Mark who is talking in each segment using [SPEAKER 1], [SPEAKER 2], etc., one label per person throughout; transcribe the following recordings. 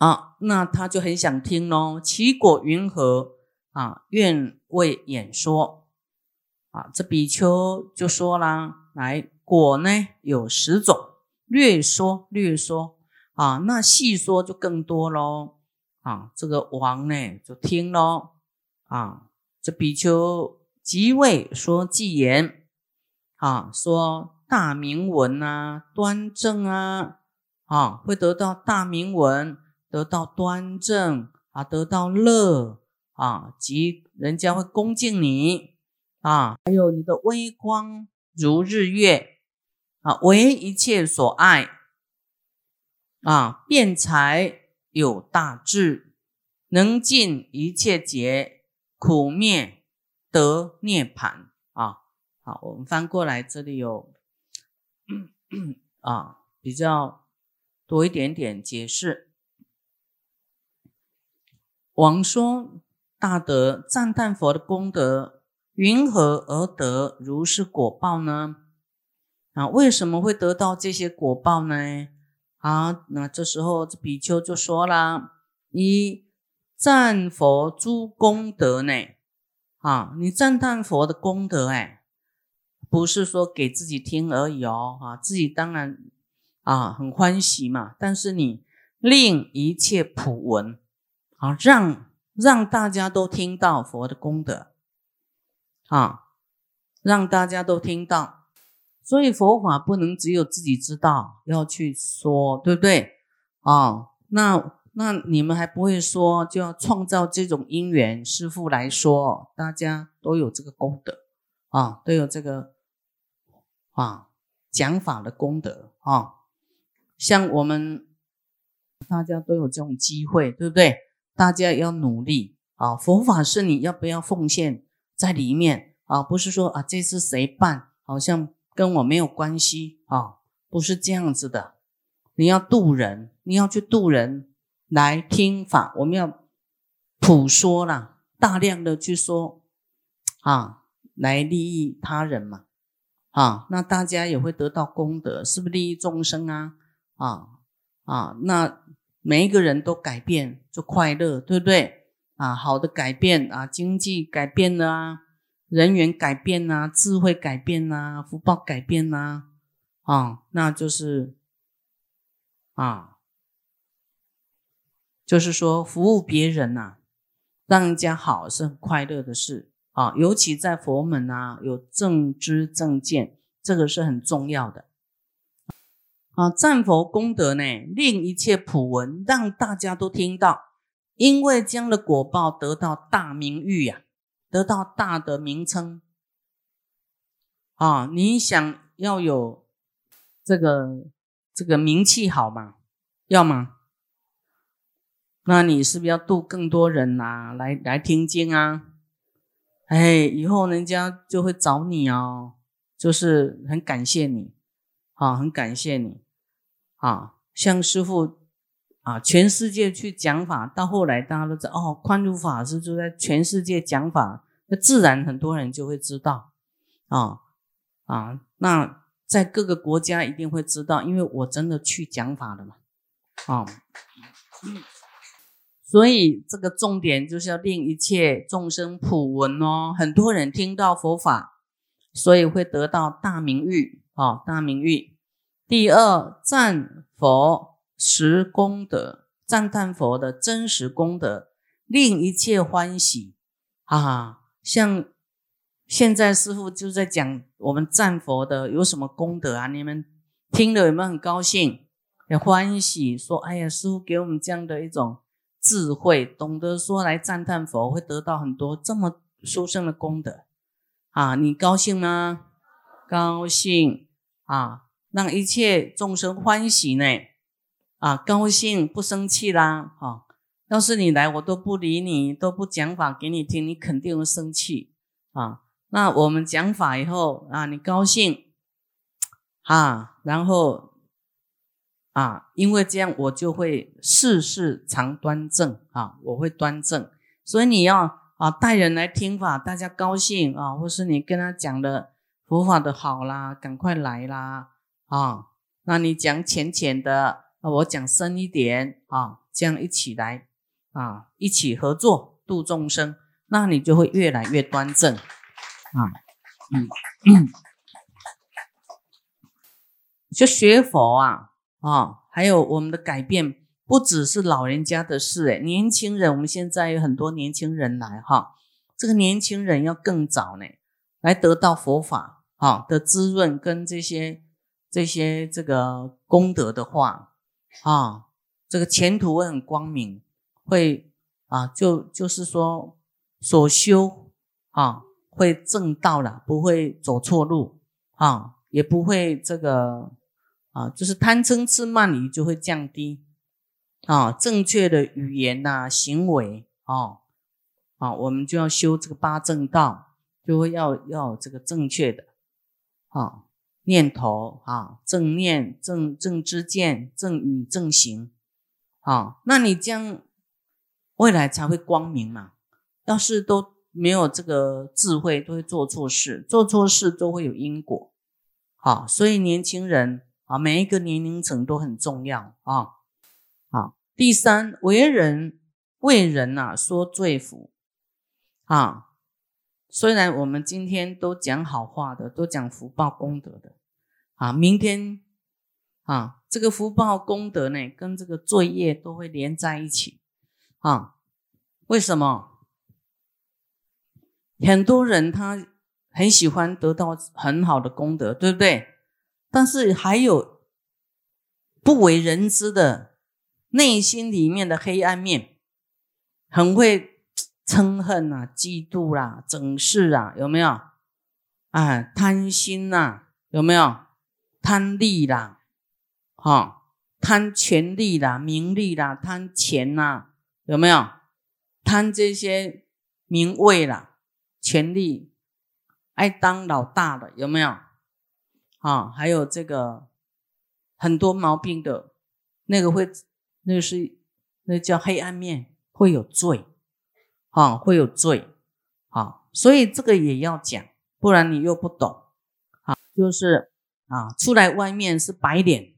[SPEAKER 1] 啊，那他就很想听喽。其果云何啊？愿为演说啊。这比丘就说啦：来，果呢有十种，略说略说啊。那细说就更多喽啊。这个王呢就听喽啊。这比丘即位说偈言啊，说大明文啊，端正啊啊，会得到大明文。得到端正啊，得到乐啊，即人家会恭敬你啊，还有你的微光如日月啊，为一切所爱啊，辩才有大智，能尽一切劫，苦灭得涅盘啊。好，我们翻过来，这里有 啊，比较多一点点解释。王说：“大德赞叹佛的功德，云何而得如是果报呢？啊，为什么会得到这些果报呢？啊，那这时候比丘就说了：一赞佛诸功德呢？啊，你赞叹佛的功德，哎，不是说给自己听而已哦，啊，自己当然啊很欢喜嘛，但是你令一切普闻。”啊，让让大家都听到佛的功德，啊，让大家都听到，所以佛法不能只有自己知道，要去说，对不对？啊，那那你们还不会说，就要创造这种因缘，师父来说，大家都有这个功德，啊，都有这个啊讲法的功德，啊，像我们大家都有这种机会，对不对？大家要努力啊！佛法是你要不要奉献在里面啊？不是说啊，这次谁办，好像跟我没有关系啊？不是这样子的。你要渡人，你要去渡人来听法，我们要普说啦，大量的去说啊，来利益他人嘛啊，那大家也会得到功德，是不是利益众生啊？啊啊，那。每一个人都改变就快乐，对不对啊？好的改变啊，经济改变呐，人员改变呐，智慧改变呐，福报改变呐，啊，那就是啊，就是说服务别人呐，让人家好是很快乐的事啊。尤其在佛门啊，有正知正见，这个是很重要的。啊，赞佛功德呢，令一切普闻，让大家都听到。因为这样的果报得到大名誉呀，得到大的名称。啊，你想要有这个这个名气好吗？要吗？那你是不是要度更多人呐？来来听经啊？哎，以后人家就会找你哦，就是很感谢你，啊，很感谢你。啊，像师傅啊，全世界去讲法，到后来大家都知道哦，宽如法师就在全世界讲法，那自然很多人就会知道啊啊，那在各个国家一定会知道，因为我真的去讲法了嘛啊，所以这个重点就是要令一切众生普闻哦，很多人听到佛法，所以会得到大名誉啊，大名誉。第二，赞佛实功德，赞叹佛的真实功德，令一切欢喜啊！像现在师傅就在讲我们赞佛的有什么功德啊？你们听了有没有很高兴、很欢喜？说：“哎呀，师傅给我们这样的一种智慧，懂得说来赞叹佛，会得到很多这么殊胜的功德啊！你高兴吗？高兴啊！”让一切众生欢喜呢？啊，高兴不生气啦！哈，要是你来，我都不理你，都不讲法给你听，你肯定会生气啊。那我们讲法以后啊，你高兴啊，然后啊，因为这样我就会事事常端正啊，我会端正。所以你要啊带人来听法，大家高兴啊，或是你跟他讲的佛法的好啦，赶快来啦。啊，那你讲浅浅的，那我讲深一点啊。这样一起来啊，一起合作度众生，那你就会越来越端正啊，嗯嗯，就学佛啊啊，还有我们的改变，不只是老人家的事，诶年轻人，我们现在有很多年轻人来哈，这个年轻人要更早呢，来得到佛法啊的滋润跟这些这些这个功德的话啊。这个前途会很光明，会啊，就就是说所修啊，会正道了，不会走错路啊，也不会这个啊，就是贪嗔痴慢疑就会降低啊，正确的语言呐，行为啊，啊，我们就要修这个八正道，就会要要这个正确的啊念头啊，正念、正正知见、正语、正行。好，那你这样未来才会光明嘛？要是都没有这个智慧，都会做错事，做错事都会有因果。好，所以年轻人啊，每一个年龄层都很重要啊。好，第三，为人为人呐，说罪福啊。虽然我们今天都讲好话的，都讲福报功德的啊，明天。啊，这个福报功德呢，跟这个罪业都会连在一起啊。为什么？很多人他很喜欢得到很好的功德，对不对？但是还有不为人知的内心里面的黑暗面，很会嗔恨啊、嫉妒啦、整事啊，有没有？啊，贪心呐，有没有？贪利啦。哈，贪权力啦、名利啦、贪钱呐，有没有？贪这些名位啦、权力，爱当老大的有没有？啊，还有这个很多毛病的，那个会，那个是那叫黑暗面，会有罪，啊，会有罪，啊，所以这个也要讲，不然你又不懂，啊，就是啊，出来外面是白脸。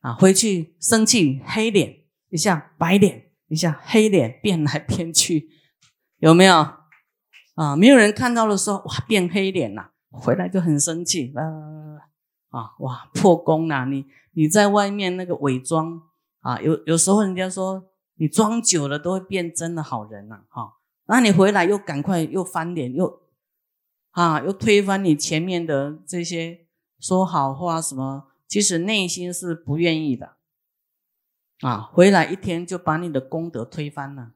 [SPEAKER 1] 啊，回去生气，黑脸一下，白脸一下，黑脸变来变去，有没有？啊，没有人看到的时候，哇，变黑脸了，回来就很生气，呃，啊，哇，破功了！你你在外面那个伪装啊，有有时候人家说你装久了都会变真的好人呐，哈，那你回来又赶快又翻脸，又啊，又推翻你前面的这些说好话什么。其实内心是不愿意的，啊，回来一天就把你的功德推翻了，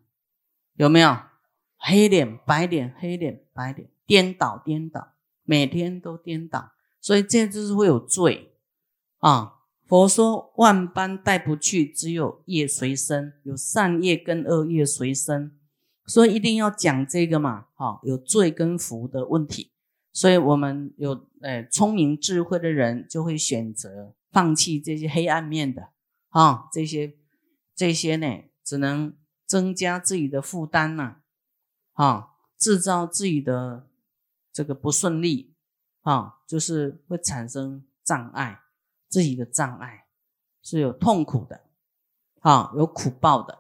[SPEAKER 1] 有没有？黑脸白脸，黑脸白脸，颠倒颠倒，每天都颠倒，所以这就是会有罪啊。佛说万般带不去，只有业随身，有善业跟恶业随身，所以一定要讲这个嘛，哈，有罪跟福的问题。所以，我们有呃聪明智慧的人，就会选择放弃这些黑暗面的啊，这些这些呢，只能增加自己的负担呐，啊，制造自己的这个不顺利啊，就是会产生障碍，自己的障碍是有痛苦的啊，有苦报的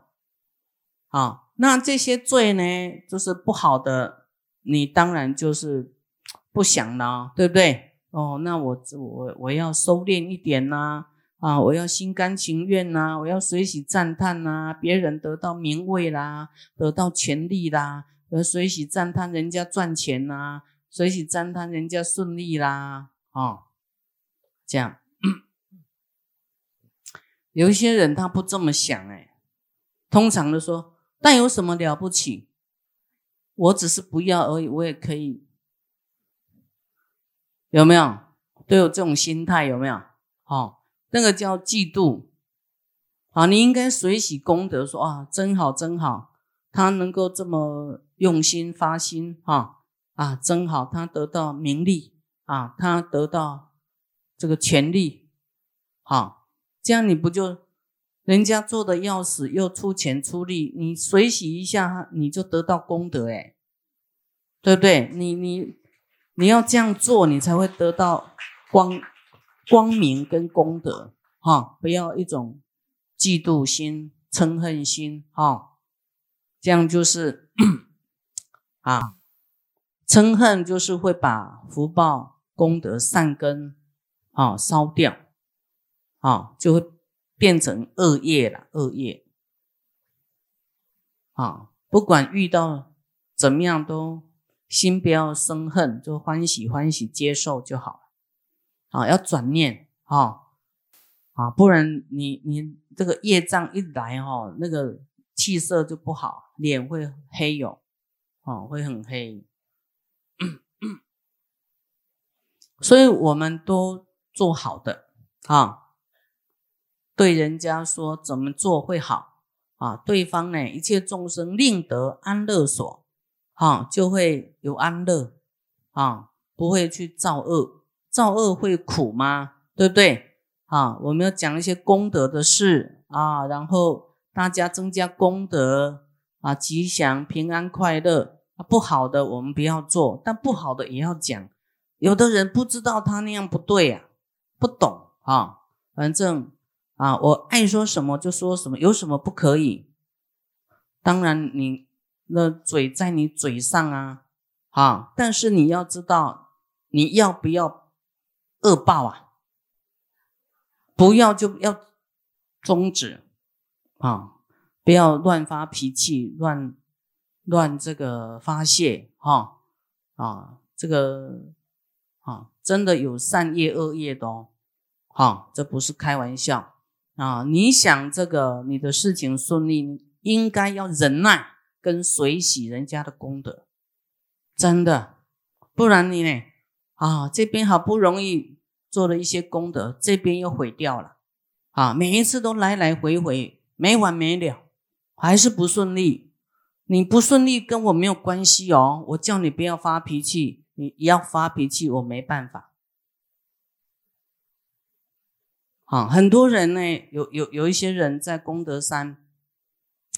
[SPEAKER 1] 啊。那这些罪呢，就是不好的，你当然就是。不想了，对不对？哦，那我我我要收敛一点呐，啊，我要心甘情愿呐，我要随喜赞叹呐，别人得到名位啦，得到权利啦，我随喜赞叹人家赚钱呐，随喜赞叹人家顺利啦，哦，这样，有一些人他不这么想，哎，通常的说，但有什么了不起？我只是不要而已，我也可以。有没有都有这种心态？有没有？好，那个叫嫉妒。好，你应该随喜功德，说啊，真好，真好，他能够这么用心发心，哈啊，真好，他得到名利啊，他得到这个权利，好，这样你不就人家做的要死，又出钱出力，你随喜一下，你就得到功德，哎，对不对？你你。你要这样做，你才会得到光光明跟功德，哈！不要一种嫉妒心嗔恨心哈，这样就是啊，嗔恨就是会把福报功德善根啊烧掉啊，就会变成恶业了，恶业啊，不管遇到怎么样都心不要生恨，就欢喜欢喜接受就好了啊，要转念啊。啊，不然你你这个业障一来哈，那个气色就不好，脸会黑哟，哦，会很黑。所以我们都做好的啊，对人家说怎么做会好啊，对方呢一切众生令得安乐所，啊，就会有安乐啊，不会去造恶，造恶会苦吗？对不对？啊，我们要讲一些功德的事啊，然后大家增加功德啊，吉祥、平安、快乐。不好的我们不要做，但不好的也要讲。有的人不知道他那样不对啊，不懂啊。反正啊，我爱说什么就说什么，有什么不可以？当然，你那嘴在你嘴上啊，啊，但是你要知道，你要不要恶报啊？不要就要终止啊！不要乱发脾气，乱乱这个发泄哈啊！这个啊，真的有善业恶业的哦，哈，这不是开玩笑啊！你想这个你的事情顺利，应该要忍耐跟随喜人家的功德，真的，不然你呢啊，这边好不容易。做了一些功德，这边又毁掉了，啊，每一次都来来回回，没完没了，还是不顺利。你不顺利跟我没有关系哦，我叫你不要发脾气，你要发脾气，我没办法。啊，很多人呢，有有有一些人在功德山，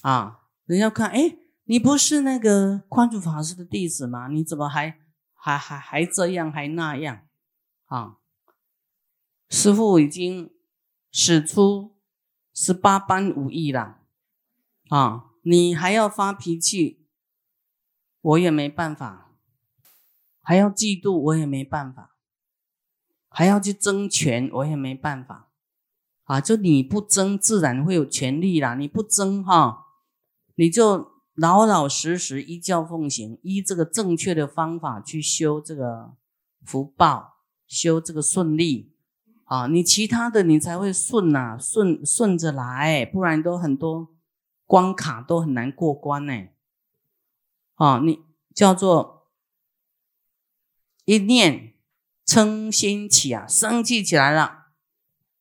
[SPEAKER 1] 啊，人家看，哎，你不是那个宽主法师的弟子吗？你怎么还还还还这样还那样？啊？师傅已经使出十八般武艺了，啊，你还要发脾气，我也没办法；还要嫉妒，我也没办法；还要去争权，我也没办法。啊，就你不争，自然会有权利啦。你不争哈，你就老老实实依教奉行，依这个正确的方法去修这个福报，修这个顺利。啊，你其他的你才会顺呐，顺顺着来，不然都很多关卡都很难过关呢。啊，你叫做一念嗔心起啊，生气起来了，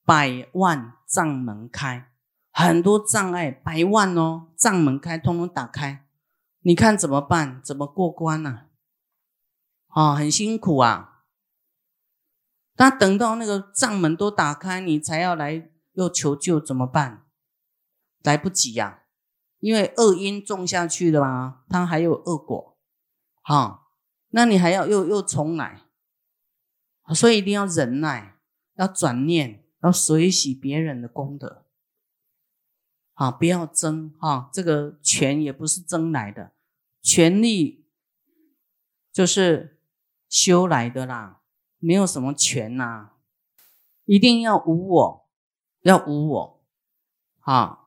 [SPEAKER 1] 百万障门开，很多障碍，百万哦，障门开，通通打开，你看怎么办？怎么过关呢？啊，很辛苦啊。那等到那个帐门都打开，你才要来又求救，怎么办？来不及呀，因为恶因种下去了嘛，它还有恶果，哈，那你还要又又重来，所以一定要忍耐，要转念，要随喜别人的功德，啊，不要争哈，这个权也不是争来的，权力就是修来的啦。没有什么权呐，一定要无我，要无我，啊，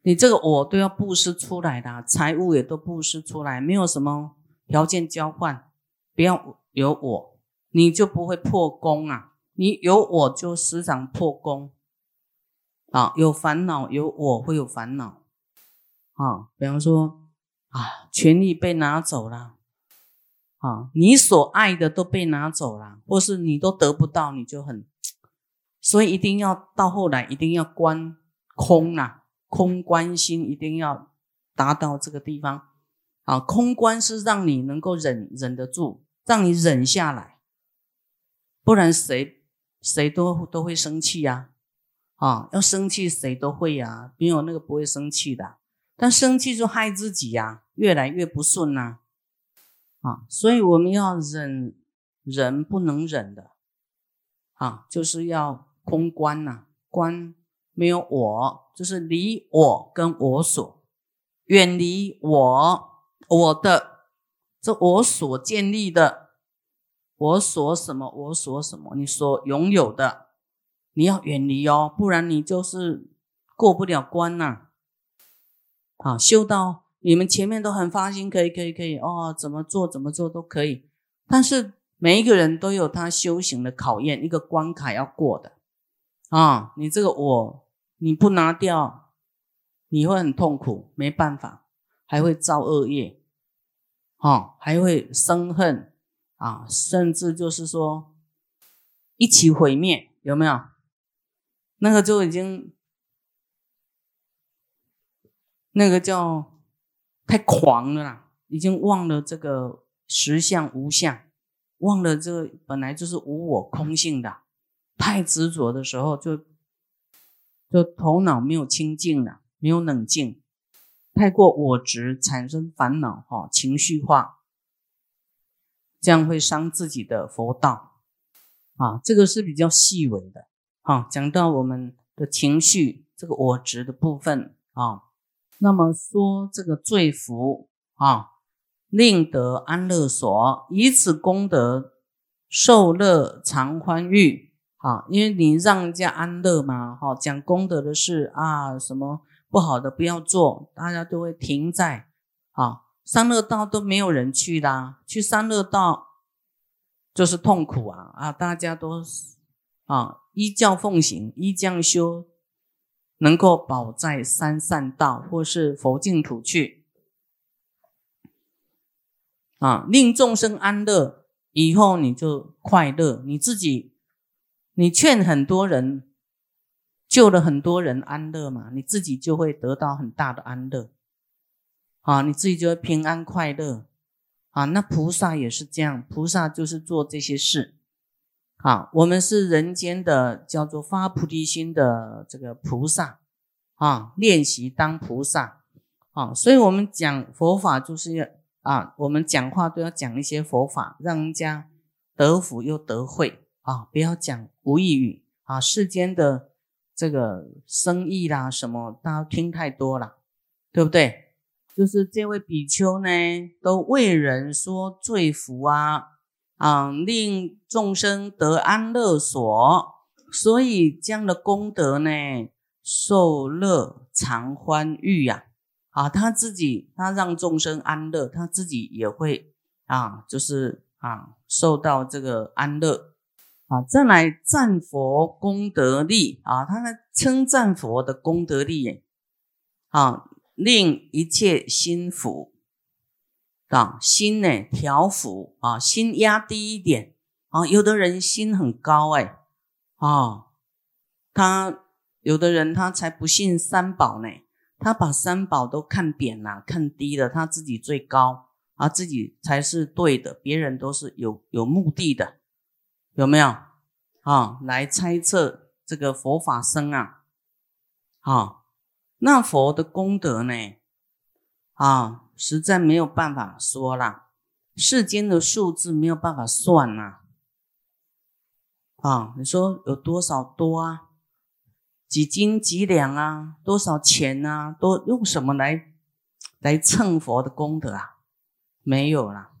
[SPEAKER 1] 你这个我都要布施出来的，财物也都布施出来，没有什么条件交换，不要有我，你就不会破功啊！你有我就时常破功，啊，有烦恼有我会有烦恼，啊，比方说啊，权力被拿走了。啊，你所爱的都被拿走了，或是你都得不到，你就很，所以一定要到后来一定要观空啊，空观心一定要达到这个地方。啊，空观是让你能够忍忍得住，让你忍下来，不然谁谁都都会生气呀。啊，要生气谁都会呀，没有那个不会生气的，但生气就害自己呀，越来越不顺呐。啊，所以我们要忍，人不能忍的，啊，就是要空观呐，观没有我，就是离我跟我所，远离我我的这我所建立的，我所什么我所什么，你所拥有的，你要远离哦，不然你就是过不了关呐。好，修到你们前面都很发心，可以可以可以哦，怎么做怎么做都可以，但是。每一个人都有他修行的考验，一个关卡要过的啊！你这个我你不拿掉，你会很痛苦，没办法，还会造恶业，哈，还会生恨啊，甚至就是说一起毁灭，有没有？那个就已经那个叫太狂了啦，已经忘了这个实相无相。忘了这个本来就是无我空性的，太执着的时候，就就头脑没有清净了，没有冷静，太过我执产生烦恼哈，情绪化，这样会伤自己的佛道啊。这个是比较细微的啊。讲到我们的情绪这个我执的部分啊，那么说这个罪福啊。令得安乐所，以此功德受乐常欢愉。啊，因为你让人家安乐嘛，哈，讲功德的事啊，什么不好的不要做，大家都会停在啊，三乐道都没有人去啦，去三乐道就是痛苦啊啊，大家都啊依教奉行，依教修，能够保在三善道或是佛净土去。啊，令众生安乐，以后你就快乐。你自己，你劝很多人，救了很多人安乐嘛，你自己就会得到很大的安乐。啊，你自己就会平安快乐。啊，那菩萨也是这样，菩萨就是做这些事。好，我们是人间的叫做发菩提心的这个菩萨。啊，练习当菩萨。啊，所以我们讲佛法就是要。啊，我们讲话都要讲一些佛法，让人家得福又得慧啊！不要讲无意语啊！世间的这个生意啦，什么大家听太多了，对不对？就是这位比丘呢，都为人说罪福啊，啊，令众生得安乐所，所以这样的功德呢，受乐常欢愉呀。啊，他自己他让众生安乐，他自己也会啊，就是啊受到这个安乐啊。再来赞佛功德力啊，他来称赞佛的功德力，啊，令一切心服啊，心呢调服啊，心压低一点啊。有的人心很高哎，啊，他有的人他才不信三宝呢。他把三宝都看扁了，看低了，他自己最高，啊，自己才是对的，别人都是有有目的的，有没有？啊，来猜测这个佛法僧啊，啊，那佛的功德呢？啊，实在没有办法说啦，世间的数字没有办法算呐，啊，你说有多少多啊？几斤几两啊？多少钱啊？都用什么来来称佛的功德啊？没有啦，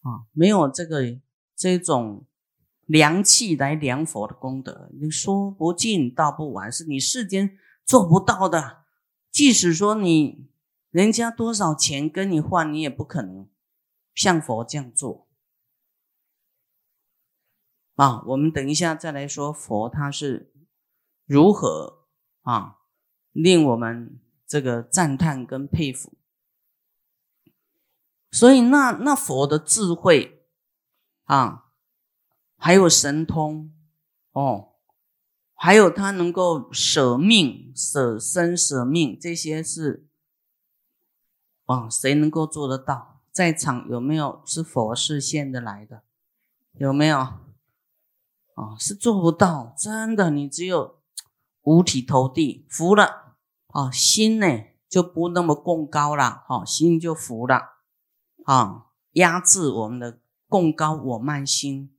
[SPEAKER 1] 啊，没有这个这种量器来量佛的功德。你说不尽道不完，是你世间做不到的。即使说你人家多少钱跟你换，你也不可能像佛这样做。啊，我们等一下再来说佛，他是。如何啊，令我们这个赞叹跟佩服？所以那那佛的智慧啊，还有神通哦，还有他能够舍命、舍身、舍命，这些是啊，谁能够做得到？在场有没有是佛视线的来的？有没有？啊，是做不到，真的，你只有。五体投地，服了啊，心呢就不那么共高了，哈，心就服了啊，压制我们的共高我慢心